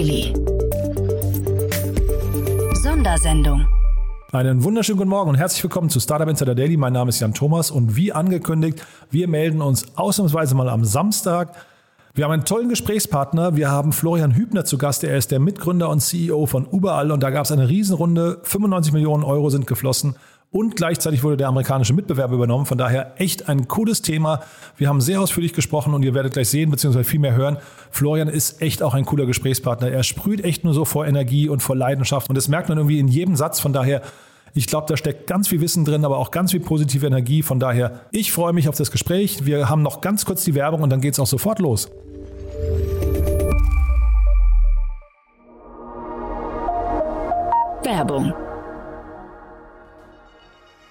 Daily. Sondersendung. Einen wunderschönen guten Morgen und herzlich willkommen zu Startup Insider Daily. Mein Name ist Jan Thomas und wie angekündigt, wir melden uns ausnahmsweise mal am Samstag. Wir haben einen tollen Gesprächspartner. Wir haben Florian Hübner zu Gast. Er ist der Mitgründer und CEO von Überall und da gab es eine Riesenrunde. 95 Millionen Euro sind geflossen und gleichzeitig wurde der amerikanische Mitbewerber übernommen. Von daher echt ein cooles Thema. Wir haben sehr ausführlich gesprochen und ihr werdet gleich sehen, beziehungsweise viel mehr hören. Florian ist echt auch ein cooler Gesprächspartner. Er sprüht echt nur so vor Energie und vor Leidenschaft und das merkt man irgendwie in jedem Satz. Von daher ich glaube, da steckt ganz viel Wissen drin, aber auch ganz viel positive Energie. Von daher, ich freue mich auf das Gespräch. Wir haben noch ganz kurz die Werbung und dann geht es auch sofort los. Werbung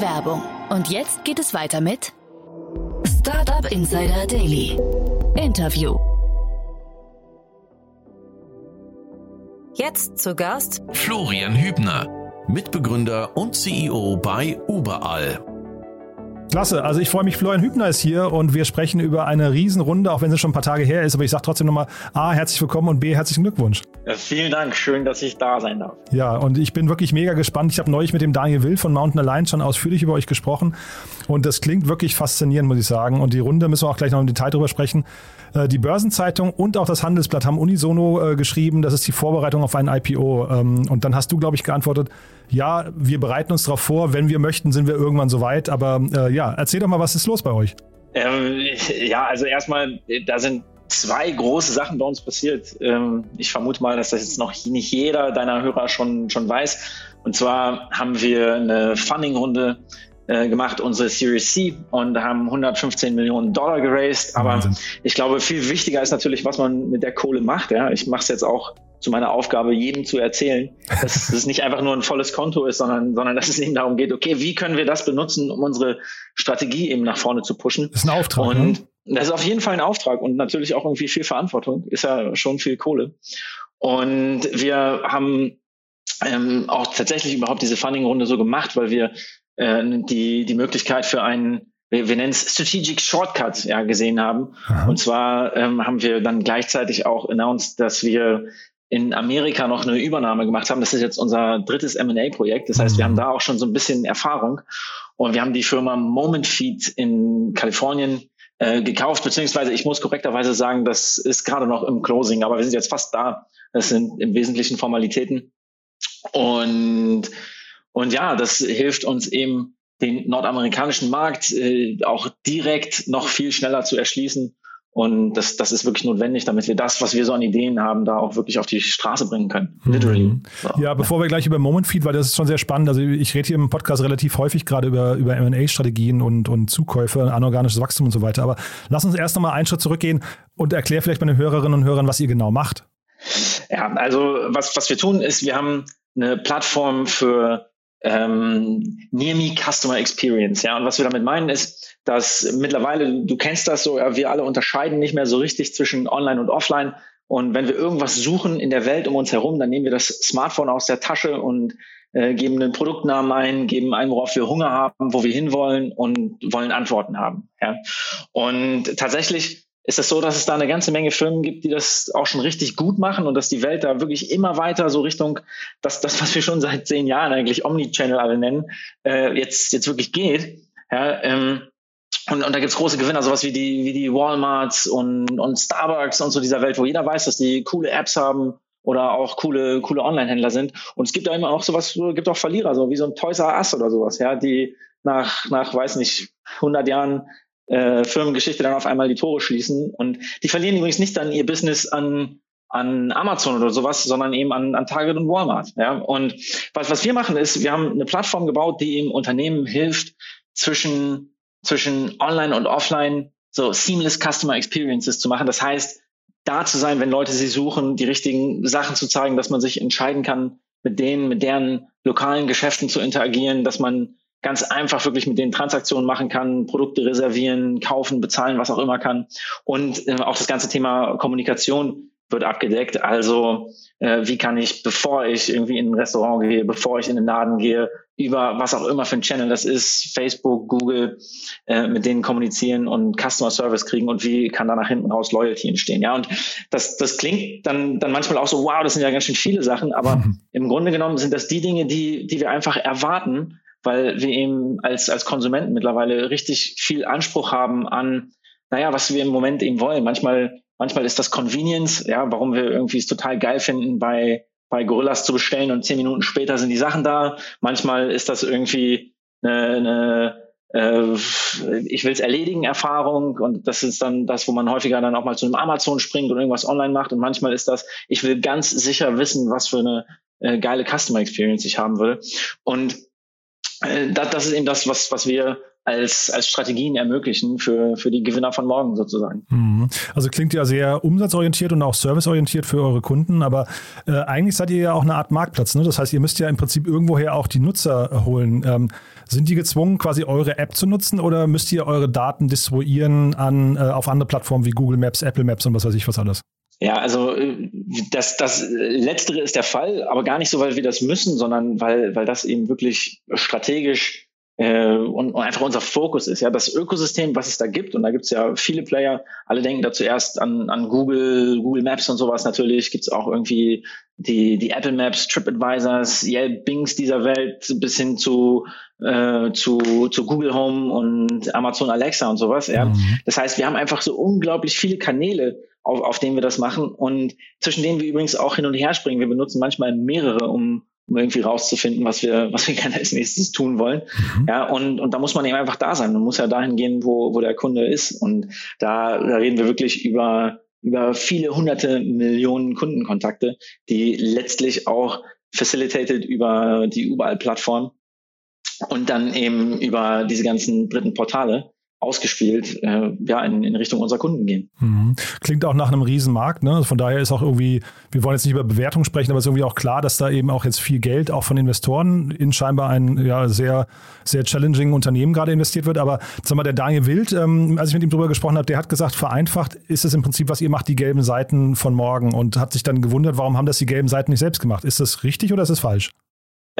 Die Werbung. Und jetzt geht es weiter mit Startup Insider Daily. Interview. Jetzt zu Gast Florian Hübner, Mitbegründer und CEO bei Überall. Klasse, also ich freue mich, Florian Hübner ist hier und wir sprechen über eine Riesenrunde, auch wenn sie schon ein paar Tage her ist, aber ich sage trotzdem nochmal A, herzlich willkommen und B, herzlichen Glückwunsch. Ja, vielen Dank, schön, dass ich da sein darf. Ja, und ich bin wirklich mega gespannt. Ich habe neulich mit dem Daniel Will von Mountain Alliance schon ausführlich über euch gesprochen und das klingt wirklich faszinierend, muss ich sagen. Und die Runde müssen wir auch gleich noch im Detail drüber sprechen. Äh, die Börsenzeitung und auch das Handelsblatt haben unisono äh, geschrieben, das ist die Vorbereitung auf ein IPO. Ähm, und dann hast du, glaube ich, geantwortet, ja, wir bereiten uns darauf vor, wenn wir möchten, sind wir irgendwann soweit. Aber äh, ja, erzähl doch mal, was ist los bei euch? Ähm, ja, also erstmal, da sind zwei große Sachen bei uns passiert. Ähm, ich vermute mal, dass das jetzt noch nicht jeder deiner Hörer schon, schon weiß. Und zwar haben wir eine Funding-Runde äh, gemacht, unsere Series C, und haben 115 Millionen Dollar geraced. Aber Wahnsinn. ich glaube, viel wichtiger ist natürlich, was man mit der Kohle macht. Ja? Ich mache es jetzt auch zu meiner Aufgabe, jedem zu erzählen, dass es nicht einfach nur ein volles Konto ist, sondern, sondern dass es eben darum geht, okay, wie können wir das benutzen, um unsere Strategie eben nach vorne zu pushen. Das ist ein Auftrag. Und ne? das ist auf jeden Fall ein Auftrag und natürlich auch irgendwie viel Verantwortung, ist ja schon viel Kohle. Und wir haben ähm, auch tatsächlich überhaupt diese Funding-Runde so gemacht, weil wir äh, die, die Möglichkeit für einen, wir, wir nennen es Strategic Shortcut, ja, gesehen haben. Aha. Und zwar ähm, haben wir dann gleichzeitig auch announced, dass wir in Amerika noch eine Übernahme gemacht haben. Das ist jetzt unser drittes M&A-Projekt. Das heißt, wir haben mhm. da auch schon so ein bisschen Erfahrung. Und wir haben die Firma Moment Feed in Kalifornien äh, gekauft, beziehungsweise ich muss korrekterweise sagen, das ist gerade noch im Closing, aber wir sind jetzt fast da. Das sind im Wesentlichen Formalitäten. Und und ja, das hilft uns eben, den nordamerikanischen Markt äh, auch direkt noch viel schneller zu erschließen. Und das, das ist wirklich notwendig, damit wir das, was wir so an Ideen haben, da auch wirklich auf die Straße bringen können. Mhm. Literally. So. Ja, bevor wir gleich über Moment Feed, weil das ist schon sehr spannend. Also ich rede hier im Podcast relativ häufig gerade über, über M&A-Strategien und, und Zukäufe, anorganisches Wachstum und so weiter. Aber lass uns erst nochmal einen Schritt zurückgehen und erklär vielleicht bei den Hörerinnen und Hörern, was ihr genau macht. Ja, also was, was wir tun ist, wir haben eine Plattform für ähm, Near Me Customer Experience. Ja, und was wir damit meinen ist, dass mittlerweile, du kennst das so, ja, wir alle unterscheiden nicht mehr so richtig zwischen Online und Offline. Und wenn wir irgendwas suchen in der Welt um uns herum, dann nehmen wir das Smartphone aus der Tasche und äh, geben einen Produktnamen ein, geben ein, worauf wir Hunger haben, wo wir hinwollen und wollen Antworten haben. Ja. Und tatsächlich ist es so, dass es da eine ganze Menge Firmen gibt, die das auch schon richtig gut machen und dass die Welt da wirklich immer weiter so Richtung das, das was wir schon seit zehn Jahren eigentlich Omnichannel alle nennen, äh, jetzt, jetzt wirklich geht. Ja, ähm, und, und da gibt's große Gewinner, sowas wie die, wie die Walmarts und, und Starbucks und so dieser Welt, wo jeder weiß, dass die coole Apps haben oder auch coole, coole Online-Händler sind. Und es gibt da immer auch sowas, gibt auch Verlierer, so wie so ein Toys R Us oder sowas, ja, die nach, nach, weiß nicht, 100 Jahren äh, Firmengeschichte dann auf einmal die Tore schließen. Und die verlieren übrigens nicht dann ihr Business an an Amazon oder sowas, sondern eben an, an Target und Walmart. Ja? Und was, was wir machen ist, wir haben eine Plattform gebaut, die im Unternehmen hilft, zwischen, zwischen Online und Offline so seamless Customer Experiences zu machen. Das heißt, da zu sein, wenn Leute sie suchen, die richtigen Sachen zu zeigen, dass man sich entscheiden kann, mit denen, mit deren lokalen Geschäften zu interagieren, dass man ganz einfach wirklich mit den Transaktionen machen kann, Produkte reservieren, kaufen, bezahlen, was auch immer kann. Und äh, auch das ganze Thema Kommunikation wird abgedeckt. Also äh, wie kann ich, bevor ich irgendwie in ein Restaurant gehe, bevor ich in den Laden gehe, über was auch immer für ein Channel das ist, Facebook, Google, äh, mit denen kommunizieren und Customer Service kriegen und wie kann da nach hinten raus Loyalty entstehen. Ja, und das, das klingt dann, dann manchmal auch so, wow, das sind ja ganz schön viele Sachen, aber mhm. im Grunde genommen sind das die Dinge, die, die wir einfach erwarten, weil wir eben als, als Konsumenten mittlerweile richtig viel Anspruch haben an, naja, was wir im Moment eben wollen. Manchmal Manchmal ist das Convenience, ja, warum wir irgendwie es total geil finden, bei, bei Gorillas zu bestellen und zehn Minuten später sind die Sachen da. Manchmal ist das irgendwie eine, eine äh, ich will es erledigen Erfahrung und das ist dann das, wo man häufiger dann auch mal zu einem Amazon springt und irgendwas online macht und manchmal ist das, ich will ganz sicher wissen, was für eine äh, geile Customer Experience ich haben will und das, das ist eben das, was, was wir als, als Strategien ermöglichen für, für die Gewinner von morgen sozusagen. Mhm. Also klingt ja sehr umsatzorientiert und auch serviceorientiert für eure Kunden, aber äh, eigentlich seid ihr ja auch eine Art Marktplatz. Ne? Das heißt, ihr müsst ja im Prinzip irgendwoher auch die Nutzer holen. Ähm, sind die gezwungen, quasi eure App zu nutzen oder müsst ihr eure Daten distribuieren an, äh, auf andere Plattformen wie Google Maps, Apple Maps und was weiß ich was alles? Ja, also äh, das, das Letztere ist der Fall, aber gar nicht so, weil wir das müssen, sondern weil, weil das eben wirklich strategisch äh, und, und einfach unser Fokus ist. Ja, das Ökosystem, was es da gibt, und da gibt es ja viele Player, alle denken da zuerst an, an Google, Google Maps und sowas natürlich, gibt es auch irgendwie die, die Apple Maps, TripAdvisors, Yelp, Bings dieser Welt bis hin zu, äh, zu, zu Google Home und Amazon Alexa und sowas. Ja. Mhm. Das heißt, wir haben einfach so unglaublich viele Kanäle, auf, auf denen wir das machen und zwischen denen wir übrigens auch hin und her springen. Wir benutzen manchmal mehrere, um, um irgendwie rauszufinden, was wir, was wir gerne als nächstes tun wollen. Mhm. Ja, und, und da muss man eben einfach da sein. Man muss ja dahin gehen, wo, wo der Kunde ist. Und da, da reden wir wirklich über, über viele hunderte Millionen Kundenkontakte, die letztlich auch facilitated über die Überall-Plattform und dann eben über diese ganzen dritten Portale ausgespielt äh, ja, in, in Richtung unserer Kunden gehen. Mhm. Klingt auch nach einem Riesenmarkt. Ne? Von daher ist auch irgendwie, wir wollen jetzt nicht über Bewertung sprechen, aber es ist irgendwie auch klar, dass da eben auch jetzt viel Geld auch von Investoren in scheinbar ein ja, sehr, sehr challenging Unternehmen gerade investiert wird. Aber sag mal, der Daniel Wild, ähm, als ich mit ihm drüber gesprochen habe, der hat gesagt, vereinfacht ist es im Prinzip, was ihr macht, die gelben Seiten von morgen und hat sich dann gewundert, warum haben das die gelben Seiten nicht selbst gemacht. Ist das richtig oder ist das falsch?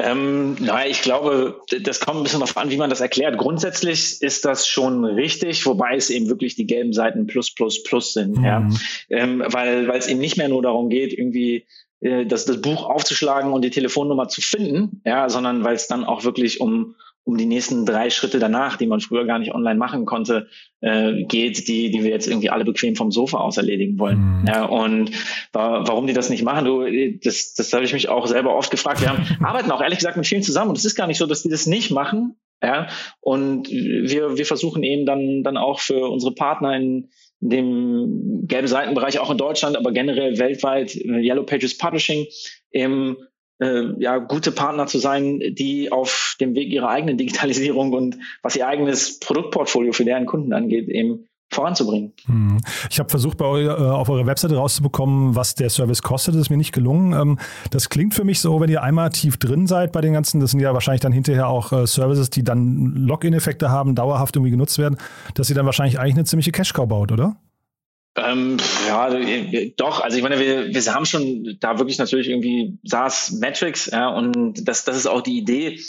Ähm, naja, ich glaube, das kommt ein bisschen darauf an, wie man das erklärt. Grundsätzlich ist das schon richtig, wobei es eben wirklich die gelben Seiten plus, plus, plus sind. Mhm. Ja? Ähm, weil, weil es eben nicht mehr nur darum geht, irgendwie äh, das, das Buch aufzuschlagen und die Telefonnummer zu finden, ja, sondern weil es dann auch wirklich um, um die nächsten drei Schritte danach, die man früher gar nicht online machen konnte, äh, geht, die, die wir jetzt irgendwie alle bequem vom Sofa aus erledigen wollen. Mhm. Ja, und wa warum die das nicht machen, du, das, das habe ich mich auch selber oft gefragt. Wir haben, arbeiten auch ehrlich gesagt mit vielen zusammen und es ist gar nicht so, dass die das nicht machen. Ja, und wir, wir versuchen eben dann, dann auch für unsere Partner in, in dem gelben Seitenbereich, auch in Deutschland, aber generell weltweit, äh, Yellow Pages Publishing, eben äh, ja, gute Partner zu sein, die auf dem Weg ihrer eigenen Digitalisierung und was ihr eigenes Produktportfolio für deren Kunden angeht, eben voranzubringen. Hm. Ich habe versucht, bei eu, äh, auf eurer Webseite rauszubekommen, was der Service kostet. Das ist mir nicht gelungen. Ähm, das klingt für mich so, wenn ihr einmal tief drin seid bei den ganzen, das sind ja wahrscheinlich dann hinterher auch äh, Services, die dann Login-Effekte haben, dauerhaft irgendwie genutzt werden, dass ihr dann wahrscheinlich eigentlich eine ziemliche Cash-Cow baut, oder? Ähm, ja, doch. Also ich meine, wir, wir haben schon da wirklich natürlich irgendwie SaaS Metrics, ja, und das, das ist auch die Idee.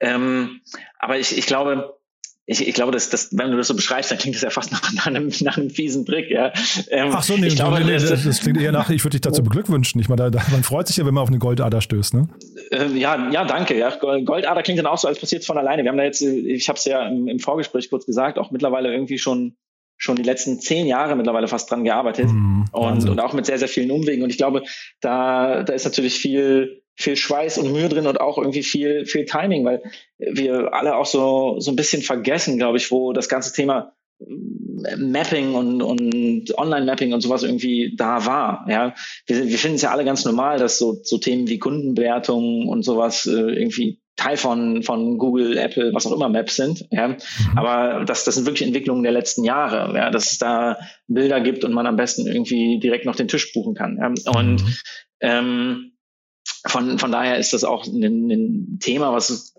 Ähm, aber ich, ich glaube, ich, ich glaube, dass, dass, wenn du das so beschreibst, dann klingt das ja fast nach, nach, einem, nach einem fiesen Trick. Ja. Ähm, Ach so, nee, ich glaube, nee, das, das, klingt eher nach, ich würde dich dazu beglückwünschen. Ich meine, da, man freut sich ja, wenn man auf eine Goldader stößt. Ne? Äh, ja, ja, danke. Ja. Goldader klingt dann auch so, als passiert es von alleine. Wir haben da jetzt, ich habe es ja im, im Vorgespräch kurz gesagt, auch mittlerweile irgendwie schon schon die letzten zehn Jahre mittlerweile fast dran gearbeitet mhm, und, und auch mit sehr, sehr vielen Umwegen. Und ich glaube, da, da ist natürlich viel, viel Schweiß und Mühe drin und auch irgendwie viel, viel Timing, weil wir alle auch so, so ein bisschen vergessen, glaube ich, wo das ganze Thema äh, Mapping und, und Online-Mapping und sowas irgendwie da war. Ja, wir, wir finden es ja alle ganz normal, dass so, so Themen wie Kundenbewertung und sowas äh, irgendwie Teil von, von Google, Apple, was auch immer Maps sind. Ja. Mhm. Aber das, das sind wirklich Entwicklungen der letzten Jahre, ja, dass es da Bilder gibt und man am besten irgendwie direkt noch den Tisch buchen kann. Ja. Und mhm. ähm, von, von daher ist das auch ein, ein Thema, was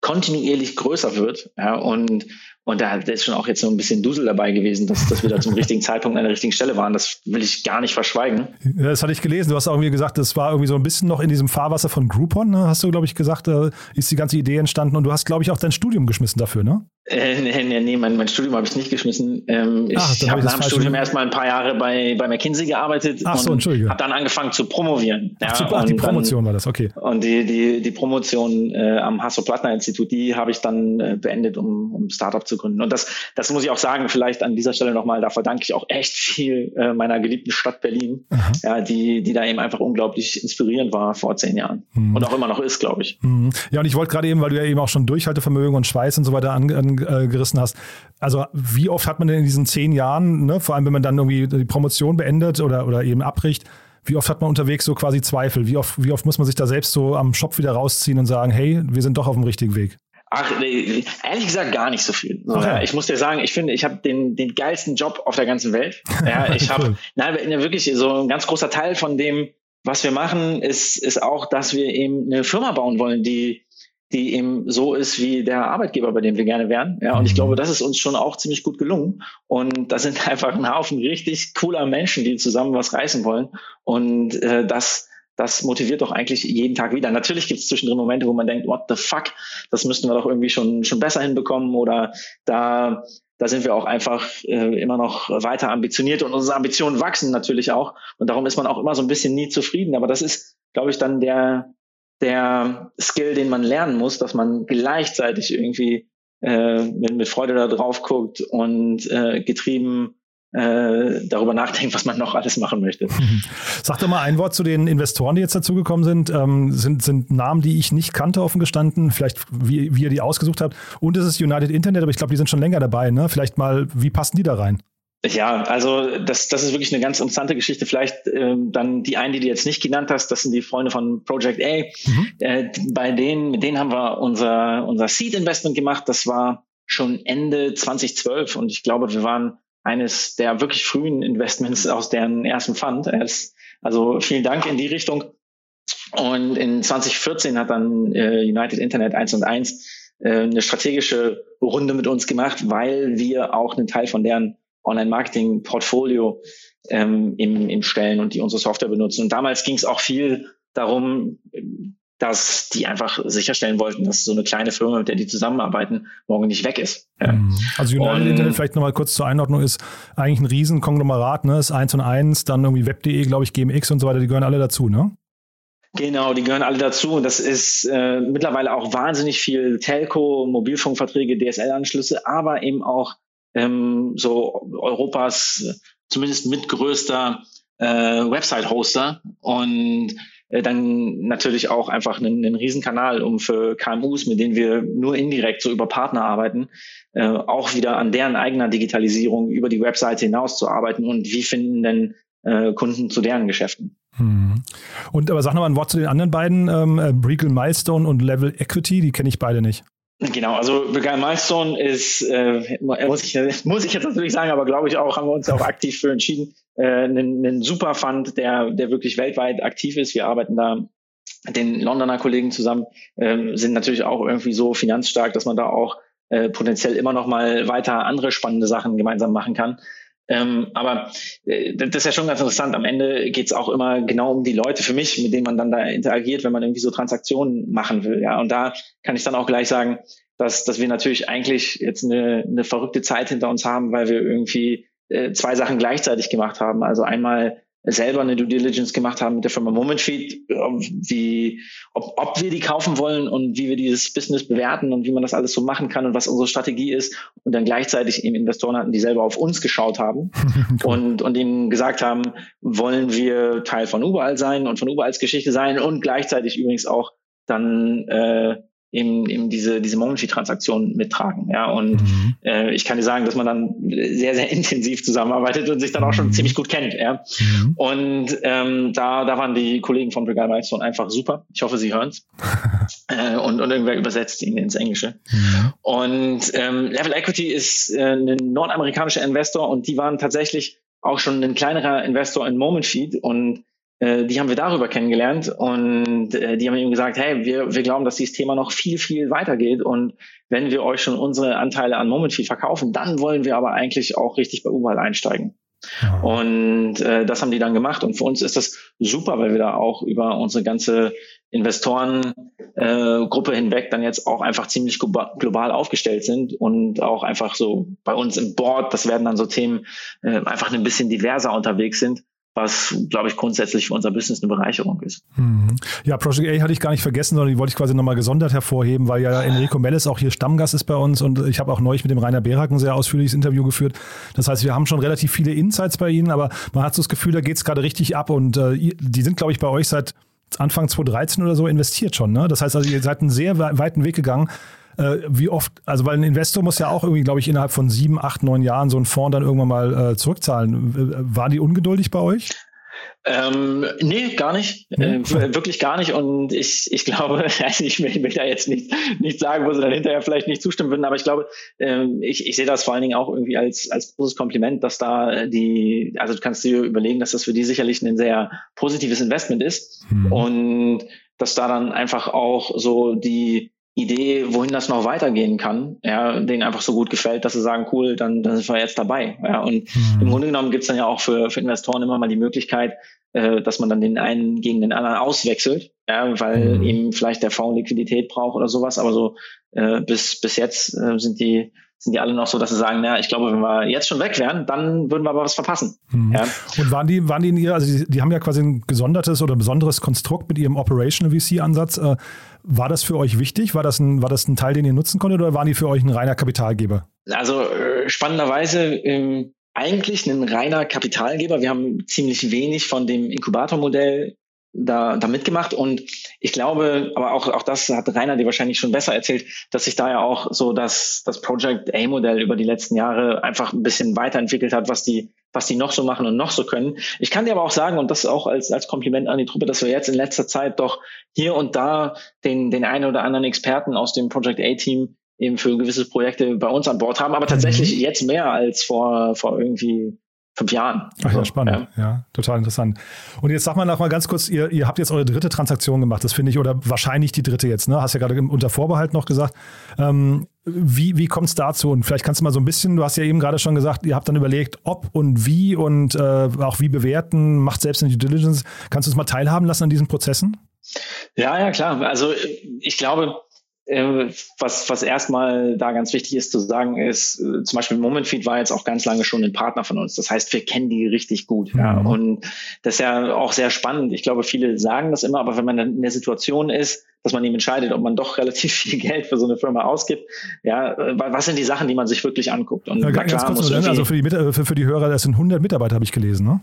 kontinuierlich größer wird. Ja, und und da ist schon auch jetzt so ein bisschen Dusel dabei gewesen, dass, dass wir da zum richtigen Zeitpunkt an der richtigen Stelle waren. Das will ich gar nicht verschweigen. Ja, das hatte ich gelesen. Du hast auch irgendwie gesagt, das war irgendwie so ein bisschen noch in diesem Fahrwasser von Groupon, ne? hast du, glaube ich, gesagt, da ist die ganze Idee entstanden. Und du hast, glaube ich, auch dein Studium geschmissen dafür, ne? Äh, nee, nee, nee mein, mein Studium habe ich nicht geschmissen. Ähm, ich habe nach dem Studium erstmal ein paar Jahre bei, bei McKinsey gearbeitet Ach so, und habe dann angefangen zu promovieren. Ach, ja, ach, die Promotion dann, war das, okay. Und die, die, die Promotion äh, am Hasso-Plattner-Institut, die habe ich dann äh, beendet, um, um Startup zu gründen. Und das, das muss ich auch sagen, vielleicht an dieser Stelle nochmal, da verdanke ich auch echt viel äh, meiner geliebten Stadt Berlin, ja, die, die da eben einfach unglaublich inspirierend war vor zehn Jahren. Mhm. Und auch immer noch ist, glaube ich. Mhm. Ja, und ich wollte gerade eben, weil du ja eben auch schon Durchhaltevermögen und Schweiß und so weiter an, an äh, hast. Also wie oft hat man denn in diesen zehn Jahren, ne, vor allem wenn man dann irgendwie die Promotion beendet oder, oder eben abbricht, wie oft hat man unterwegs so quasi Zweifel? Wie oft, wie oft muss man sich da selbst so am Shop wieder rausziehen und sagen, hey, wir sind doch auf dem richtigen Weg? Ach, ehrlich gesagt gar nicht so viel. Ja. Ich muss dir sagen, ich finde, ich habe den, den geilsten Job auf der ganzen Welt. Ja, ich habe, nein, wirklich so ein ganz großer Teil von dem, was wir machen, ist, ist auch, dass wir eben eine Firma bauen wollen, die die eben so ist wie der Arbeitgeber, bei dem wir gerne wären. Ja, und ich glaube, mhm. das ist uns schon auch ziemlich gut gelungen. Und das sind einfach ein Haufen richtig cooler Menschen, die zusammen was reißen wollen. Und äh, das, das motiviert doch eigentlich jeden Tag wieder. Natürlich gibt es zwischendrin Momente, wo man denkt, what the fuck, das müssten wir doch irgendwie schon, schon besser hinbekommen oder da, da sind wir auch einfach äh, immer noch weiter ambitioniert und unsere Ambitionen wachsen natürlich auch. Und darum ist man auch immer so ein bisschen nie zufrieden. Aber das ist, glaube ich, dann der, der Skill, den man lernen muss, dass man gleichzeitig irgendwie äh, mit, mit Freude da drauf guckt und äh, getrieben äh, darüber nachdenkt, was man noch alles machen möchte. Sag doch mal ein Wort zu den Investoren, die jetzt dazugekommen sind. Ähm, sind. Sind Namen, die ich nicht kannte, offen gestanden, vielleicht wie, wie ihr die ausgesucht habt. Und es ist United Internet, aber ich glaube, die sind schon länger dabei. Ne? Vielleicht mal, wie passen die da rein? Ja, also das, das ist wirklich eine ganz interessante Geschichte. Vielleicht ähm, dann die einen, die du jetzt nicht genannt hast, das sind die Freunde von Project A. Mhm. Äh, bei denen, mit denen haben wir unser, unser Seed Investment gemacht. Das war schon Ende 2012 und ich glaube, wir waren eines der wirklich frühen Investments aus deren ersten Fund. Also vielen Dank in die Richtung. Und in 2014 hat dann äh, United Internet 1 und 1 äh, eine strategische Runde mit uns gemacht, weil wir auch einen Teil von deren Online-Marketing-Portfolio ähm, im, im Stellen und die unsere Software benutzen. Und damals ging es auch viel darum, dass die einfach sicherstellen wollten, dass so eine kleine Firma, mit der die zusammenarbeiten, morgen nicht weg ist. Ja. Mhm. Also United und, Internet vielleicht nochmal kurz zur Einordnung ist eigentlich ein Riesenkonglomerat, ne? Ist eins und eins, dann irgendwie Web.de, glaube ich, GMX und so weiter, die gehören alle dazu, ne? Genau, die gehören alle dazu. Und das ist äh, mittlerweile auch wahnsinnig viel Telco, Mobilfunkverträge, DSL-Anschlüsse, aber eben auch ähm, so Europas zumindest mitgrößter äh, Website-Hoster und dann natürlich auch einfach einen, einen Riesenkanal, um für KMUs, mit denen wir nur indirekt so über Partner arbeiten, äh, auch wieder an deren eigener Digitalisierung über die Webseite hinaus zu arbeiten und wie finden denn äh, Kunden zu deren Geschäften. Hm. Und aber sag noch mal ein Wort zu den anderen beiden, ähm, äh, Briegel Milestone und Level Equity, die kenne ich beide nicht. Genau, also Begal Milestone ist, äh, muss, ich, muss ich jetzt natürlich sagen, aber glaube ich auch, haben wir uns auch aktiv für entschieden, äh, einen, einen super Fund, der, der wirklich weltweit aktiv ist. Wir arbeiten da den Londoner Kollegen zusammen, ähm, sind natürlich auch irgendwie so finanzstark, dass man da auch äh, potenziell immer noch mal weiter andere spannende Sachen gemeinsam machen kann. Ähm, aber äh, das ist ja schon ganz interessant. Am Ende geht es auch immer genau um die Leute für mich, mit denen man dann da interagiert, wenn man irgendwie so Transaktionen machen will. Ja, und da kann ich dann auch gleich sagen, dass, dass wir natürlich eigentlich jetzt eine, eine verrückte Zeit hinter uns haben, weil wir irgendwie äh, zwei Sachen gleichzeitig gemacht haben. Also einmal selber eine Due Diligence gemacht haben mit der Firma Momentfeed, wie, ob, ob wir die kaufen wollen und wie wir dieses Business bewerten und wie man das alles so machen kann und was unsere Strategie ist und dann gleichzeitig eben Investoren hatten, die selber auf uns geschaut haben und, und ihnen gesagt haben, wollen wir Teil von überall sein und von überalls Geschichte sein und gleichzeitig übrigens auch dann äh, eben, eben diese, diese Momentfeed-Transaktion mittragen. Ja, und mhm. äh, ich kann dir sagen, dass man dann sehr, sehr intensiv zusammenarbeitet und sich dann auch schon mhm. ziemlich gut kennt. Ja. Mhm. Und ähm, da, da waren die Kollegen von Brigade Milestone einfach super. Ich hoffe, sie hören's. äh, und, und irgendwer übersetzt ihn ins Englische. Mhm. Und ähm, Level Equity ist äh, ein nordamerikanischer Investor und die waren tatsächlich auch schon ein kleinerer Investor in Momentfeed und äh, die haben wir darüber kennengelernt und äh, die haben ihm gesagt, hey, wir, wir glauben, dass dieses Thema noch viel, viel weitergeht und wenn wir euch schon unsere Anteile an Momentfeed verkaufen, dann wollen wir aber eigentlich auch richtig bei Ubal einsteigen. Ja. Und äh, das haben die dann gemacht. Und für uns ist das super, weil wir da auch über unsere ganze Investorengruppe äh, hinweg dann jetzt auch einfach ziemlich global aufgestellt sind und auch einfach so bei uns im Board, das werden dann so Themen äh, einfach ein bisschen diverser unterwegs sind was, glaube ich, grundsätzlich für unser Business eine Bereicherung ist. Mhm. Ja, Project A hatte ich gar nicht vergessen, sondern die wollte ich quasi nochmal gesondert hervorheben, weil ja Enrico Mellis auch hier Stammgast ist bei uns und ich habe auch neulich mit dem Rainer Berak ein sehr ausführliches Interview geführt. Das heißt, wir haben schon relativ viele Insights bei Ihnen, aber man hat so das Gefühl, da geht es gerade richtig ab und äh, die sind, glaube ich, bei euch seit Anfang 2013 oder so investiert schon. Ne? Das heißt also, ihr seid einen sehr weiten Weg gegangen. Äh, wie oft, also weil ein Investor muss ja auch irgendwie, glaube ich, innerhalb von sieben, acht, neun Jahren so einen Fonds dann irgendwann mal äh, zurückzahlen. Waren die ungeduldig bei euch? Ähm, nee, gar nicht. Äh, wirklich gar nicht. Und ich, ich glaube, also ich will, will da jetzt nicht, nicht sagen, wo sie dann hinterher vielleicht nicht zustimmen würden, aber ich glaube, ähm, ich, ich sehe das vor allen Dingen auch irgendwie als, als großes Kompliment, dass da die, also du kannst dir überlegen, dass das für die sicherlich ein sehr positives Investment ist. Mhm. Und dass da dann einfach auch so die, Idee, wohin das noch weitergehen kann, ja, denen einfach so gut gefällt, dass sie sagen, cool, dann, dann sind wir jetzt dabei. Ja, und mhm. im Grunde genommen gibt's dann ja auch für, für Investoren immer mal die Möglichkeit, äh, dass man dann den einen gegen den anderen auswechselt, ja, weil mhm. eben vielleicht der Fonds Liquidität braucht oder sowas. Aber so äh, bis, bis jetzt äh, sind die sind die alle noch so, dass sie sagen, na, ich glaube, wenn wir jetzt schon weg wären, dann würden wir aber was verpassen. Mhm. Ja. Und waren die, waren die in ihr, also die, die, haben ja quasi ein gesondertes oder besonderes Konstrukt mit ihrem Operational VC-Ansatz. Äh, war das für euch wichtig? War das, ein, war das ein Teil, den ihr nutzen konntet oder waren die für euch ein reiner Kapitalgeber? Also äh, spannenderweise ähm, eigentlich ein reiner Kapitalgeber. Wir haben ziemlich wenig von dem Inkubatormodell da, da mitgemacht und ich glaube, aber auch, auch das hat Rainer dir wahrscheinlich schon besser erzählt, dass sich da ja auch so das, das Project A-Modell über die letzten Jahre einfach ein bisschen weiterentwickelt hat, was die, was die noch so machen und noch so können. Ich kann dir aber auch sagen, und das auch als, als Kompliment an die Truppe, dass wir jetzt in letzter Zeit doch hier und da den, den einen oder anderen Experten aus dem Project A-Team eben für gewisse Projekte bei uns an Bord haben, aber tatsächlich mhm. jetzt mehr als vor, vor irgendwie fünf Jahren. Ach ja, spannend. Ja. ja. total interessant. Und jetzt sag mal noch mal ganz kurz, ihr, ihr habt jetzt eure dritte Transaktion gemacht, das finde ich, oder wahrscheinlich die dritte jetzt, ne? Hast ja gerade unter Vorbehalt noch gesagt. Ähm, wie wie kommt es dazu? Und vielleicht kannst du mal so ein bisschen, du hast ja eben gerade schon gesagt, ihr habt dann überlegt, ob und wie und äh, auch wie bewerten, macht selbst eine Due Diligence. Kannst du uns mal teilhaben lassen an diesen Prozessen? Ja, ja, klar. Also ich glaube, was, was erstmal da ganz wichtig ist zu sagen, ist, äh, zum Beispiel Momentfeed war jetzt auch ganz lange schon ein Partner von uns. Das heißt, wir kennen die richtig gut. Mhm. Ja. Und das ist ja auch sehr spannend. Ich glaube, viele sagen das immer, aber wenn man dann in der Situation ist, dass man eben entscheidet, ob man doch relativ viel Geld für so eine Firma ausgibt. Ja, äh, was sind die Sachen, die man sich wirklich anguckt? Und ja, ganz kurz, muss also für die, für, für die Hörer, das sind 100 Mitarbeiter, habe ich gelesen, ne?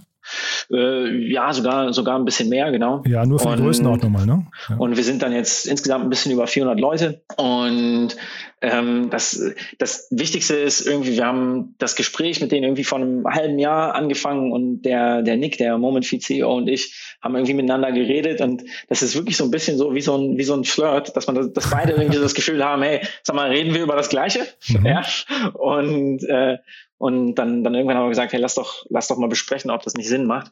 Äh, ja, sogar, sogar ein bisschen mehr, genau. Ja, nur für und, die Größenordnung mal, ne? Ja. Und wir sind dann jetzt insgesamt ein bisschen über 400 Leute und ähm, das, das Wichtigste ist irgendwie, wir haben das Gespräch mit denen irgendwie vor einem halben Jahr angefangen und der, der Nick, der Moment CEO und ich haben irgendwie miteinander geredet und das ist wirklich so ein bisschen so wie so ein, wie so ein Flirt, dass man, das, dass beide irgendwie das Gefühl haben, hey, sag mal, reden wir über das Gleiche? Mhm. Ja. Und, äh, und dann, dann irgendwann haben wir gesagt, hey, lass doch, lass doch mal besprechen, ob das nicht Sinn macht.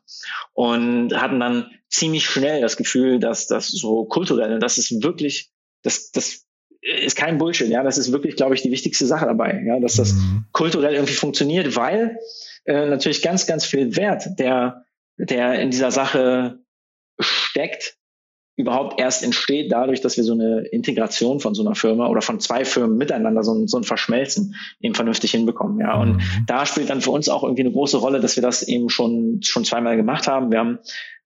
Und hatten dann ziemlich schnell das Gefühl, dass das so kulturell, das ist wirklich, das, das ist kein Bullshit, ja. Das ist wirklich, glaube ich, die wichtigste Sache dabei, ja, dass das mhm. kulturell irgendwie funktioniert, weil äh, natürlich ganz, ganz viel Wert, der, der in dieser Sache steckt, überhaupt erst entsteht dadurch, dass wir so eine Integration von so einer Firma oder von zwei Firmen miteinander so ein, so ein Verschmelzen eben vernünftig hinbekommen. Ja, und mhm. da spielt dann für uns auch irgendwie eine große Rolle, dass wir das eben schon schon zweimal gemacht haben. Wir haben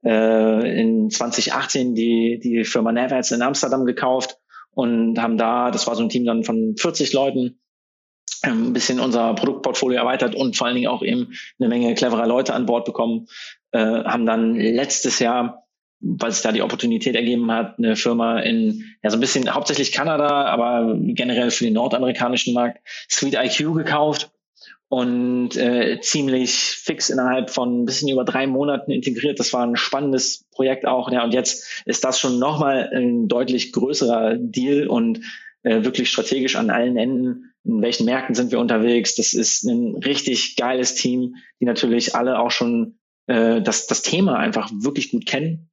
äh, in 2018 die die Firma Navats in Amsterdam gekauft und haben da, das war so ein Team dann von 40 Leuten, ähm, ein bisschen unser Produktportfolio erweitert und vor allen Dingen auch eben eine Menge cleverer Leute an Bord bekommen, äh, haben dann letztes Jahr weil sich da die Opportunität ergeben hat, eine Firma in, ja, so ein bisschen hauptsächlich Kanada, aber generell für den nordamerikanischen Markt, Sweet IQ gekauft und äh, ziemlich fix innerhalb von ein bisschen über drei Monaten integriert. Das war ein spannendes Projekt auch. Ja, und jetzt ist das schon nochmal ein deutlich größerer Deal und äh, wirklich strategisch an allen Enden. In welchen Märkten sind wir unterwegs? Das ist ein richtig geiles Team, die natürlich alle auch schon äh, das, das Thema einfach wirklich gut kennen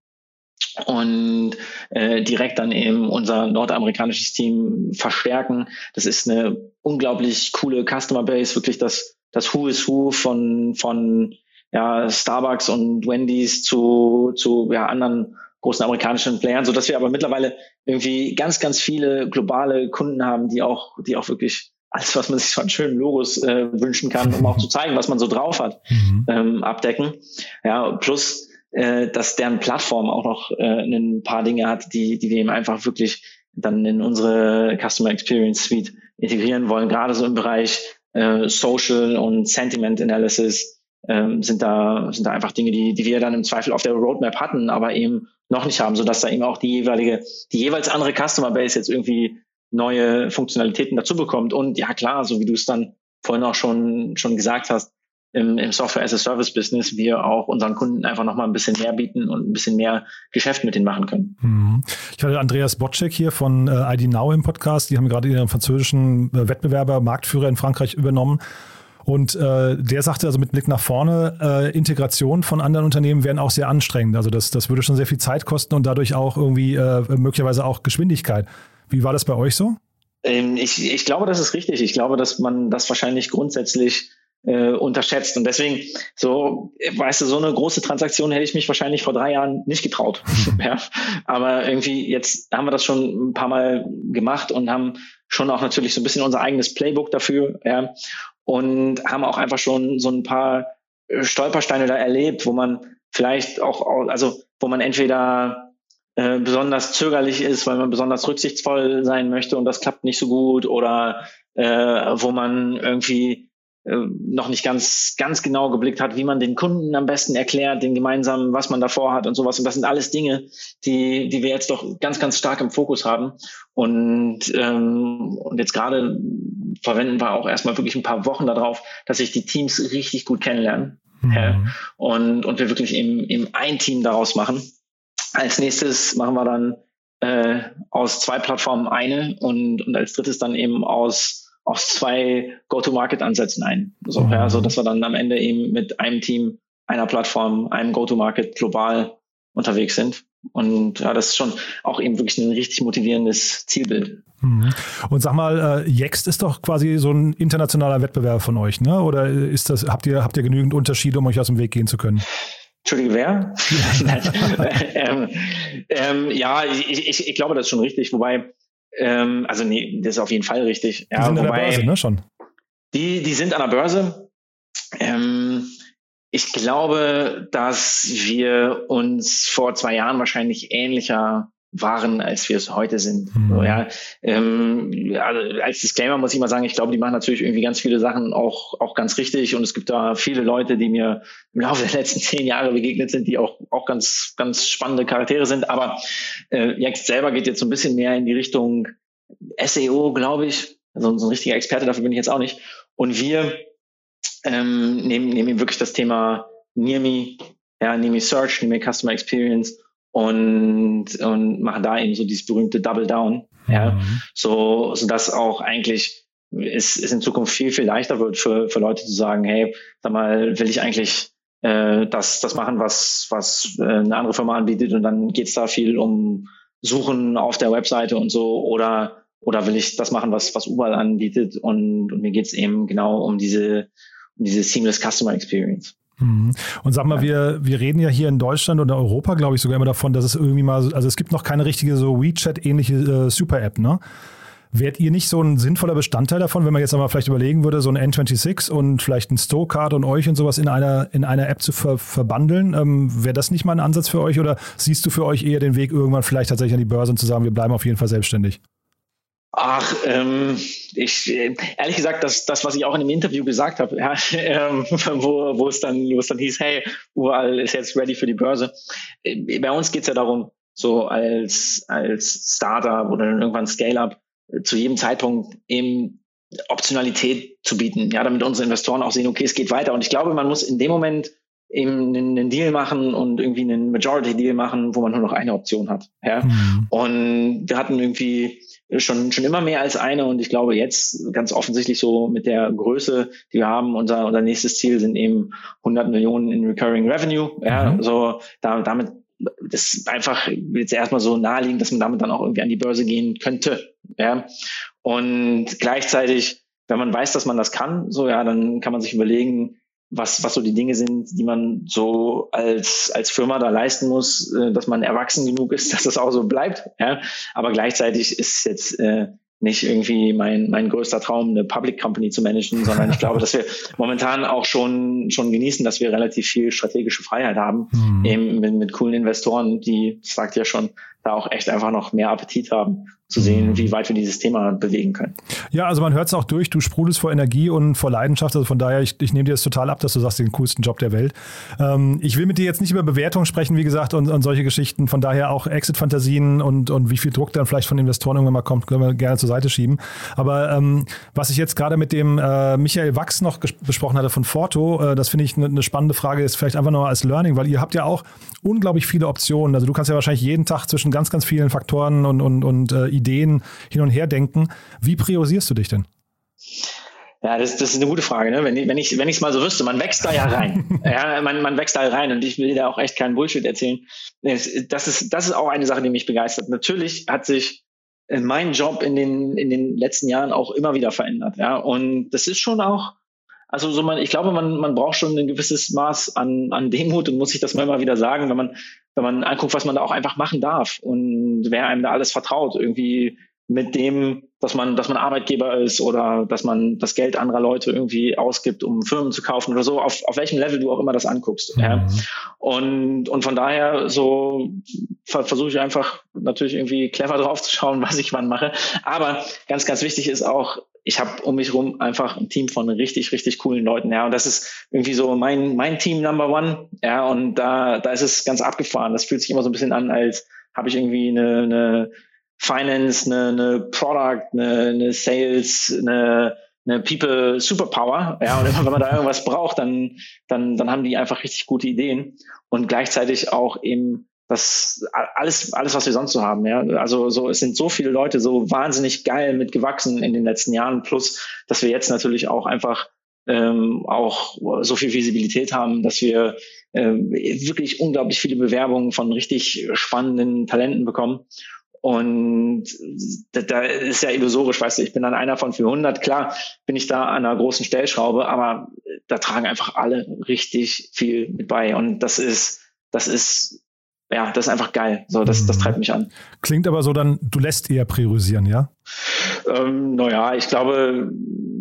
und äh, direkt dann eben unser nordamerikanisches Team verstärken. Das ist eine unglaublich coole Customer Base, wirklich das, das Who is Who von, von ja, Starbucks und Wendy's zu, zu ja, anderen großen amerikanischen Playern, so dass wir aber mittlerweile irgendwie ganz, ganz viele globale Kunden haben, die auch, die auch wirklich alles, was man sich so an schönen Logos äh, wünschen kann, um auch zu zeigen, was man so drauf hat, mhm. ähm, abdecken. Ja, plus äh, dass deren Plattform auch noch äh, ein paar Dinge hat, die, die wir eben einfach wirklich dann in unsere Customer Experience Suite integrieren wollen, gerade so im Bereich äh, Social und Sentiment Analysis ähm, sind da sind da einfach Dinge, die, die wir dann im Zweifel auf der Roadmap hatten, aber eben noch nicht haben, so dass da eben auch die jeweilige, die jeweils andere Customer Base jetzt irgendwie neue Funktionalitäten dazu bekommt. Und ja klar, so wie du es dann vorhin auch schon schon gesagt hast, im, im Software-as-a-Service-Business wir auch unseren Kunden einfach nochmal ein bisschen mehr bieten und ein bisschen mehr Geschäft mit denen machen können. Mhm. Ich hatte Andreas Botschek hier von äh, ID Now im Podcast. Die haben gerade ihren französischen äh, Wettbewerber, Marktführer in Frankreich übernommen. Und äh, der sagte also mit Blick nach vorne, äh, Integration von anderen Unternehmen wären auch sehr anstrengend. Also das, das würde schon sehr viel Zeit kosten und dadurch auch irgendwie äh, möglicherweise auch Geschwindigkeit. Wie war das bei euch so? Ähm, ich, ich glaube, das ist richtig. Ich glaube, dass man das wahrscheinlich grundsätzlich äh, unterschätzt. Und deswegen, so, weißt du, so eine große Transaktion hätte ich mich wahrscheinlich vor drei Jahren nicht getraut. ja. Aber irgendwie, jetzt haben wir das schon ein paar Mal gemacht und haben schon auch natürlich so ein bisschen unser eigenes Playbook dafür, ja. Und haben auch einfach schon so ein paar Stolpersteine da erlebt, wo man vielleicht auch, also wo man entweder äh, besonders zögerlich ist, weil man besonders rücksichtsvoll sein möchte und das klappt nicht so gut oder äh, wo man irgendwie äh, noch nicht ganz, ganz genau geblickt hat, wie man den Kunden am besten erklärt, den gemeinsamen, was man davor hat und sowas. Und das sind alles Dinge, die, die wir jetzt doch ganz, ganz stark im Fokus haben. Und, ähm, und jetzt gerade verwenden wir auch erstmal wirklich ein paar Wochen darauf, dass sich die Teams richtig gut kennenlernen. Mhm. Und, und wir wirklich eben, eben ein Team daraus machen. Als nächstes machen wir dann äh, aus zwei Plattformen eine und, und als drittes dann eben aus aus zwei Go-to-Market-Ansätzen ein. So, mhm. ja, so dass wir dann am Ende eben mit einem Team, einer Plattform, einem Go-to-Market global unterwegs sind. Und ja, das ist schon auch eben wirklich ein richtig motivierendes Zielbild. Mhm. Und sag mal, äh, Jext ist doch quasi so ein internationaler Wettbewerb von euch, ne? Oder ist das, habt ihr, habt ihr genügend Unterschiede, um euch aus dem Weg gehen zu können? Entschuldige, wer? ähm, ähm, ja, ich, ich, ich glaube, das ist schon richtig. Wobei, ähm, also nee, das ist auf jeden Fall richtig. Die ja, sind wobei, an der Börse, ne, schon. Die, die sind an der Börse. Ähm, ich glaube, dass wir uns vor zwei Jahren wahrscheinlich ähnlicher waren, als wir es heute sind. Mhm. So, ja. Ähm, also als Disclaimer muss ich mal sagen, ich glaube, die machen natürlich irgendwie ganz viele Sachen auch, auch ganz richtig und es gibt da viele Leute, die mir im Laufe der letzten zehn Jahre begegnet sind, die auch, auch ganz, ganz spannende Charaktere sind. Aber äh, Jext selber geht jetzt so ein bisschen mehr in die Richtung SEO, glaube ich. Also so ein richtiger Experte dafür bin ich jetzt auch nicht. Und wir ähm, nehmen, nehmen wirklich das Thema Near Me, ja, Near Me Search, Near Me Customer Experience und, und machen da eben so dieses berühmte Double Down. Ja, mhm. so, so dass auch eigentlich es, es in Zukunft viel, viel leichter wird für, für Leute zu sagen, hey, sag mal, will ich eigentlich äh, das, das machen, was, was äh, eine andere Firma anbietet und dann geht's da viel um Suchen auf der Webseite und so oder oder will ich das machen, was, was Uber anbietet und, und mir geht's eben genau um diese, um diese seamless Customer Experience. Mhm. Und sag mal, wir, wir reden ja hier in Deutschland oder Europa, glaube ich, sogar immer davon, dass es irgendwie mal, also es gibt noch keine richtige so WeChat-ähnliche äh, Super-App, ne? Wärt ihr nicht so ein sinnvoller Bestandteil davon, wenn man jetzt aber vielleicht überlegen würde, so ein N26 und vielleicht ein Stokart und euch und sowas in einer, in einer App zu ver verbandeln? Ähm, Wäre das nicht mal ein Ansatz für euch oder siehst du für euch eher den Weg irgendwann vielleicht tatsächlich an die Börse und zu sagen, wir bleiben auf jeden Fall selbstständig? Ach, ähm, ich ehrlich gesagt, das, das, was ich auch in dem Interview gesagt habe, ja, ähm, wo, wo es dann, wo es dann hieß, hey, Ural ist jetzt ready für die Börse. Äh, bei uns geht's ja darum, so als als Startup oder dann irgendwann Scale-up äh, zu jedem Zeitpunkt eben Optionalität zu bieten, ja, damit unsere Investoren auch sehen, okay, es geht weiter. Und ich glaube, man muss in dem Moment eben einen, Deal machen und irgendwie einen Majority-Deal machen, wo man nur noch eine Option hat. Ja? Mhm. Und wir hatten irgendwie schon, schon immer mehr als eine und ich glaube jetzt ganz offensichtlich so mit der Größe, die wir haben, unser, unser nächstes Ziel sind eben 100 Millionen in Recurring Revenue. Ja, mhm. so da, damit das ist einfach jetzt erstmal so naheliegend, dass man damit dann auch irgendwie an die Börse gehen könnte. Ja. Und gleichzeitig, wenn man weiß, dass man das kann, so ja, dann kann man sich überlegen, was, was so die Dinge sind, die man so als, als Firma da leisten muss, äh, dass man erwachsen genug ist, dass das auch so bleibt. Ja? Aber gleichzeitig ist jetzt äh, nicht irgendwie mein, mein größter Traum, eine Public Company zu managen, sondern ich glaube, dass wir momentan auch schon, schon genießen, dass wir relativ viel strategische Freiheit haben, mhm. eben mit, mit coolen Investoren, die, das sagt ja schon, da auch echt einfach noch mehr Appetit haben zu sehen, mhm. wie weit wir dieses Thema bewegen können. Ja, also man hört es auch durch, du sprudelst vor Energie und vor Leidenschaft. Also von daher, ich, ich nehme dir das total ab, dass du sagst, den coolsten Job der Welt. Ähm, ich will mit dir jetzt nicht über Bewertungen sprechen, wie gesagt, und, und solche Geschichten. Von daher auch Exit-Fantasien und, und wie viel Druck dann vielleicht von Investoren irgendwann mal kommt, können wir gerne zur Seite schieben. Aber ähm, was ich jetzt gerade mit dem äh, Michael Wachs noch besprochen hatte von Forto, äh, das finde ich eine ne spannende Frage, ist vielleicht einfach nur als Learning, weil ihr habt ja auch unglaublich viele Optionen. Also du kannst ja wahrscheinlich jeden Tag zwischen ganz, ganz vielen Faktoren und, und, und äh, Ideen hin und her denken. Wie priorisierst du dich denn? Ja, das, das ist eine gute Frage. Ne? Wenn, wenn ich wenn ich es mal so wüsste, man wächst da ja rein. ja, man, man wächst da rein und ich will da auch echt keinen Bullshit erzählen. Das ist, das ist auch eine Sache, die mich begeistert. Natürlich hat sich äh, mein Job in den, in den letzten Jahren auch immer wieder verändert. Ja, und das ist schon auch, also so man, ich glaube, man, man braucht schon ein gewisses Maß an, an Demut und muss sich das mal immer wieder sagen, wenn man, wenn man anguckt, was man da auch einfach machen darf und wer einem da alles vertraut. Irgendwie mit dem, dass man, dass man Arbeitgeber ist oder dass man das Geld anderer Leute irgendwie ausgibt, um Firmen zu kaufen oder so, auf, auf welchem Level du auch immer das anguckst. Mhm. Ja. Und, und von daher so ver versuche ich einfach natürlich irgendwie clever drauf zu schauen, was ich wann mache. Aber ganz, ganz wichtig ist auch, ich habe um mich rum einfach ein Team von richtig, richtig coolen Leuten, ja. Und das ist irgendwie so mein, mein Team Number One, ja. Und da, da ist es ganz abgefahren. Das fühlt sich immer so ein bisschen an, als habe ich irgendwie eine, eine Finance, eine, eine Product, eine, eine Sales, eine, eine People Superpower. Ja, und immer wenn man da irgendwas braucht, dann, dann, dann haben die einfach richtig gute Ideen und gleichzeitig auch eben das alles, alles, was wir sonst so haben. Ja, also so, es sind so viele Leute so wahnsinnig geil mitgewachsen in den letzten Jahren, plus, dass wir jetzt natürlich auch einfach ähm, auch so viel Visibilität haben, dass wir ähm, wirklich unglaublich viele Bewerbungen von richtig spannenden Talenten bekommen. Und da, da ist ja illusorisch, weißt du, ich bin dann einer von 400. Klar bin ich da an einer großen Stellschraube, aber da tragen einfach alle richtig viel mit bei. Und das ist, das ist, ja, das ist einfach geil. So, das, das treibt mich an. Klingt aber so dann, du lässt eher priorisieren, ja? Ähm, naja, ich glaube,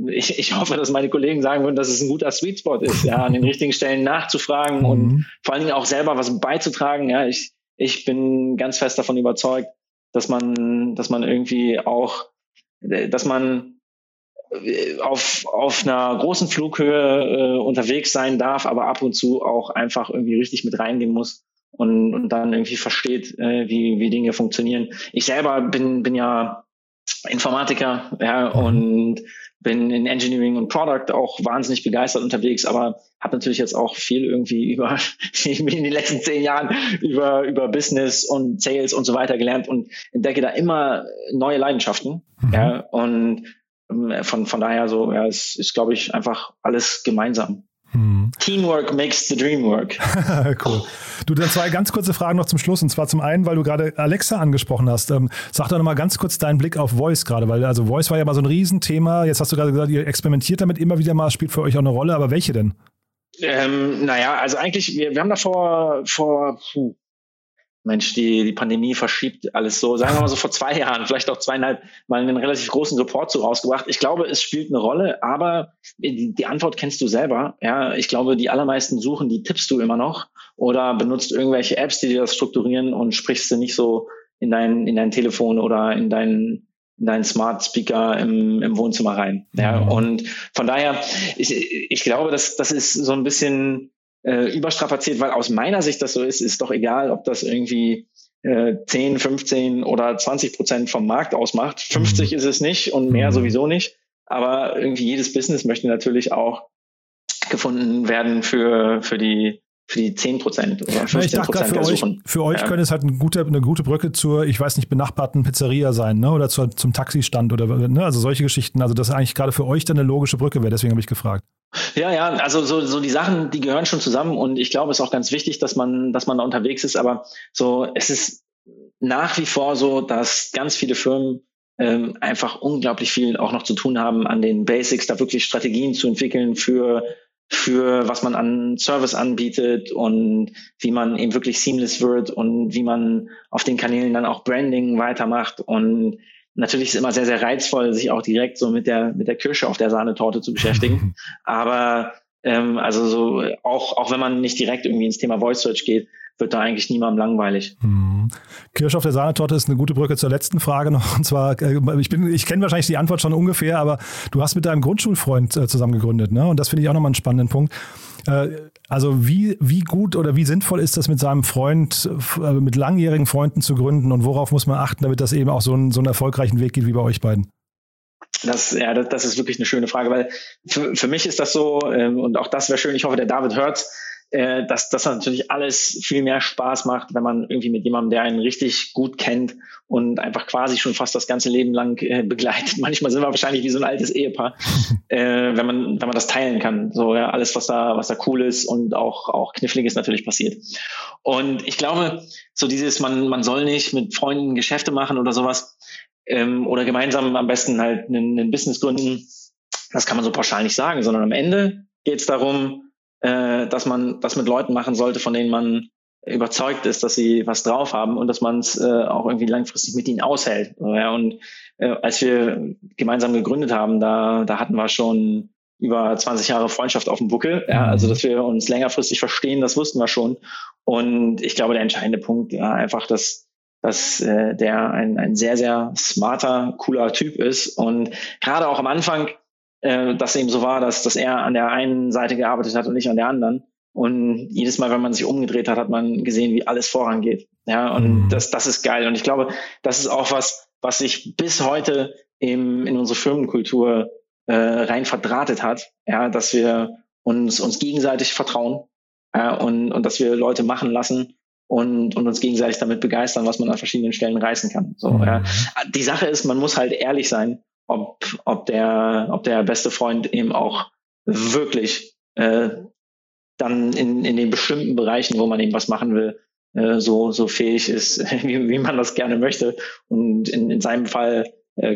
ich, ich hoffe, dass meine Kollegen sagen würden, dass es ein guter Sweet Spot ist, ja, an den richtigen Stellen nachzufragen mhm. und vor allen Dingen auch selber was beizutragen. Ja, ich, ich bin ganz fest davon überzeugt, dass man, dass man irgendwie auch, dass man äh, auf, auf einer großen Flughöhe äh, unterwegs sein darf, aber ab und zu auch einfach irgendwie richtig mit reingehen muss und, und dann irgendwie versteht, äh, wie, wie Dinge funktionieren. Ich selber bin, bin ja Informatiker ja, mhm. und bin in Engineering und Product auch wahnsinnig begeistert unterwegs, aber habe natürlich jetzt auch viel irgendwie über in den letzten zehn Jahren über über Business und Sales und so weiter gelernt und entdecke da immer neue Leidenschaften. Mhm. Ja, und ähm, von von daher so, ja, es ist glaube ich einfach alles gemeinsam. Hm. Teamwork makes the dream work. cool. Du, dann zwei ganz kurze Fragen noch zum Schluss. Und zwar zum einen, weil du gerade Alexa angesprochen hast. Ähm, sag doch nochmal ganz kurz deinen Blick auf Voice gerade, weil also Voice war ja mal so ein Riesenthema. Jetzt hast du gerade gesagt, ihr experimentiert damit immer wieder mal, spielt für euch auch eine Rolle. Aber welche denn? Ähm, naja, also eigentlich, wir, wir haben da vor, vor puh, Mensch, die, die Pandemie verschiebt alles so, sagen wir mal so vor zwei Jahren, vielleicht auch zweieinhalb, mal einen relativ großen Support so rausgebracht. Ich glaube, es spielt eine Rolle, aber die, die Antwort kennst du selber. Ja, ich glaube, die allermeisten suchen, die tippst du immer noch oder benutzt irgendwelche Apps, die dir das strukturieren und sprichst du nicht so in dein, in dein Telefon oder in dein, in deinen Smart Speaker im, im Wohnzimmer rein. Ja, mhm. und von daher, ich, ich glaube, dass das ist so ein bisschen äh, überstrapaziert, weil aus meiner Sicht das so ist, ist doch egal, ob das irgendwie äh, 10, 15 oder 20 Prozent vom Markt ausmacht. 50 mhm. ist es nicht und mehr mhm. sowieso nicht. Aber irgendwie jedes Business möchte natürlich auch gefunden werden für, für die für die 10 Prozent oder 15 Prozent für euch, für euch ja. könnte es halt eine gute, eine gute Brücke zur, ich weiß nicht, benachbarten Pizzeria sein, ne? Oder zur, zum Taxistand oder ne? also solche Geschichten. Also das ist eigentlich gerade für euch dann eine logische Brücke wäre, deswegen habe ich gefragt. Ja, ja, also so, so die Sachen, die gehören schon zusammen und ich glaube, es ist auch ganz wichtig, dass man, dass man da unterwegs ist, aber so, es ist nach wie vor so, dass ganz viele Firmen ähm, einfach unglaublich viel auch noch zu tun haben an den Basics, da wirklich Strategien zu entwickeln für für was man an Service anbietet und wie man eben wirklich seamless wird und wie man auf den Kanälen dann auch Branding weitermacht und natürlich ist es immer sehr, sehr reizvoll, sich auch direkt so mit der, mit der Kirsche auf der Sahnetorte zu beschäftigen. Aber ähm, also so auch, auch wenn man nicht direkt irgendwie ins Thema Voice Search geht, wird da eigentlich niemandem langweilig. Hm. Kirsch auf der Sahnetorte ist eine gute Brücke zur letzten Frage noch. Und zwar, äh, ich bin, ich kenne wahrscheinlich die Antwort schon ungefähr, aber du hast mit deinem Grundschulfreund äh, zusammen gegründet, ne? Und das finde ich auch nochmal einen spannenden Punkt. Äh, also wie, wie gut oder wie sinnvoll ist das mit seinem Freund, mit langjährigen Freunden zu gründen und worauf muss man achten, damit das eben auch so einen, so einen erfolgreichen Weg geht wie bei euch beiden? Das, ja, das, das ist wirklich eine schöne Frage, weil für, für mich ist das so, ähm, und auch das wäre schön, ich hoffe, der David hört äh, dass das natürlich alles viel mehr Spaß macht, wenn man irgendwie mit jemandem, der einen richtig gut kennt und einfach quasi schon fast das ganze Leben lang äh, begleitet. Manchmal sind wir wahrscheinlich wie so ein altes Ehepaar, äh, wenn man wenn man das teilen kann. So ja, alles was da was da cool ist und auch auch kniffliges natürlich passiert. Und ich glaube, so dieses man man soll nicht mit Freunden Geschäfte machen oder sowas ähm, oder gemeinsam am besten halt ein Business gründen. Das kann man so pauschal nicht sagen, sondern am Ende geht es darum, äh, dass man das mit Leuten machen sollte, von denen man überzeugt ist, dass sie was drauf haben und dass man es äh, auch irgendwie langfristig mit ihnen aushält. Ja, und äh, als wir gemeinsam gegründet haben, da, da hatten wir schon über 20 Jahre Freundschaft auf dem Buckel. Ja, mhm. also dass wir uns längerfristig verstehen, das wussten wir schon. Und ich glaube, der entscheidende Punkt ja, einfach, dass dass äh, der ein, ein sehr, sehr smarter, cooler Typ ist. Und gerade auch am Anfang, äh, dass eben so war, dass, dass er an der einen Seite gearbeitet hat und nicht an der anderen. Und jedes Mal, wenn man sich umgedreht hat, hat man gesehen, wie alles vorangeht. Ja, und mhm. das, das ist geil. Und ich glaube, das ist auch was, was sich bis heute im, in unsere Firmenkultur äh, rein verdrahtet hat. Ja, dass wir uns, uns gegenseitig vertrauen ja, und, und dass wir Leute machen lassen und, und uns gegenseitig damit begeistern, was man an verschiedenen Stellen reißen kann. So, mhm. ja. Die Sache ist, man muss halt ehrlich sein ob, ob, der, ob der beste Freund eben auch wirklich äh, dann in, in den bestimmten Bereichen, wo man eben was machen will, äh, so, so fähig ist, wie, wie man das gerne möchte. Und in, in seinem Fall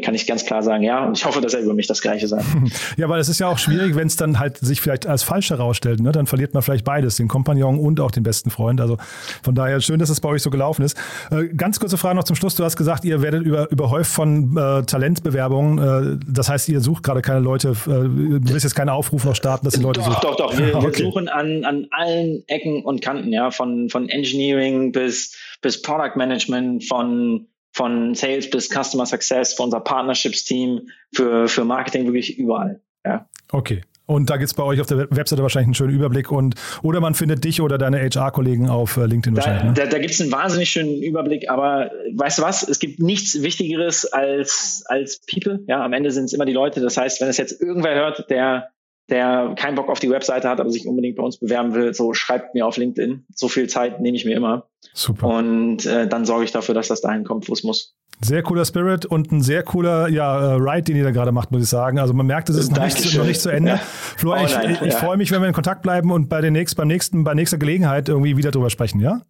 kann ich ganz klar sagen, ja, und ich hoffe, dass er über mich das Gleiche sagt. Ja, weil es ist ja auch schwierig, wenn es dann halt sich vielleicht als falsch herausstellt, ne? dann verliert man vielleicht beides, den Kompagnon und auch den besten Freund. Also von daher schön, dass es bei euch so gelaufen ist. Äh, ganz kurze Frage noch zum Schluss. Du hast gesagt, ihr werdet über, überhäuft von äh, Talentbewerbungen. Äh, das heißt, ihr sucht gerade keine Leute, äh, du willst jetzt keine Aufrufe noch starten, dass die Leute doch, suchen. Doch, doch, wir, okay. wir suchen an, an allen Ecken und Kanten, ja, von, von Engineering bis, bis Product Management, von von Sales bis Customer Success, für unser Partnerships-Team, für, für Marketing, wirklich überall. Ja. Okay. Und da gibt es bei euch auf der Webseite wahrscheinlich einen schönen Überblick und oder man findet dich oder deine HR-Kollegen auf äh, LinkedIn da, wahrscheinlich. Ne? Da, da gibt es einen wahnsinnig schönen Überblick, aber weißt du was? Es gibt nichts Wichtigeres als, als People. Ja, am Ende sind es immer die Leute. Das heißt, wenn es jetzt irgendwer hört, der der keinen Bock auf die Webseite hat, aber sich unbedingt bei uns bewerben will, so schreibt mir auf LinkedIn. So viel Zeit nehme ich mir immer. Super. Und äh, dann sorge ich dafür, dass das dahin kommt, wo es muss. Sehr cooler Spirit und ein sehr cooler ja, äh, Ride, den ihr da gerade macht, muss ich sagen. Also man merkt, es ist noch nicht, noch nicht, zu Ende. Ja. Florian, oh ich, ich, ich ja. freue mich, wenn wir in Kontakt bleiben und bei, den nächsten, beim nächsten, bei nächster Gelegenheit irgendwie wieder drüber sprechen, ja?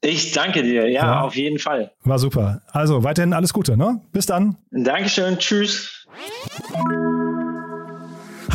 Ich danke dir, ja, ja, auf jeden Fall. War super. Also weiterhin alles Gute, ne? Bis dann. Dankeschön, tschüss.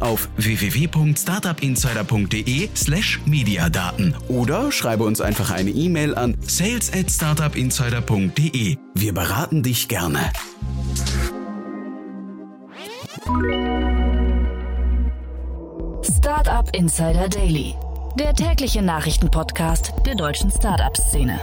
auf www.startupinsider.de slash mediadaten oder schreibe uns einfach eine E-Mail an sales at startupinsider.de. Wir beraten dich gerne. Startup Insider Daily, der tägliche Nachrichtenpodcast der deutschen Startup-Szene.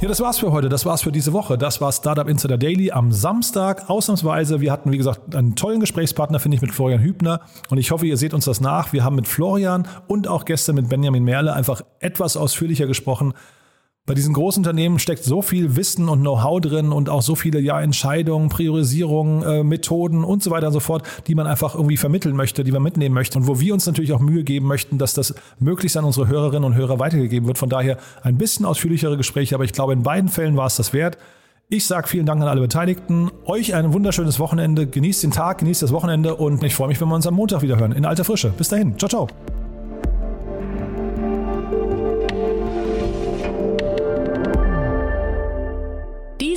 Ja, das war's für heute. Das war's für diese Woche. Das war Startup Insider Daily am Samstag. Ausnahmsweise. Wir hatten, wie gesagt, einen tollen Gesprächspartner, finde ich, mit Florian Hübner. Und ich hoffe, ihr seht uns das nach. Wir haben mit Florian und auch gestern mit Benjamin Merle einfach etwas ausführlicher gesprochen, bei diesen großen Unternehmen steckt so viel Wissen und Know-how drin und auch so viele ja, Entscheidungen, Priorisierungen, äh, Methoden und so weiter und so fort, die man einfach irgendwie vermitteln möchte, die man mitnehmen möchte und wo wir uns natürlich auch Mühe geben möchten, dass das möglichst an unsere Hörerinnen und Hörer weitergegeben wird. Von daher ein bisschen ausführlichere Gespräche, aber ich glaube, in beiden Fällen war es das wert. Ich sage vielen Dank an alle Beteiligten. Euch ein wunderschönes Wochenende. Genießt den Tag, genießt das Wochenende und ich freue mich, wenn wir uns am Montag wieder hören. In alter Frische. Bis dahin. Ciao, ciao.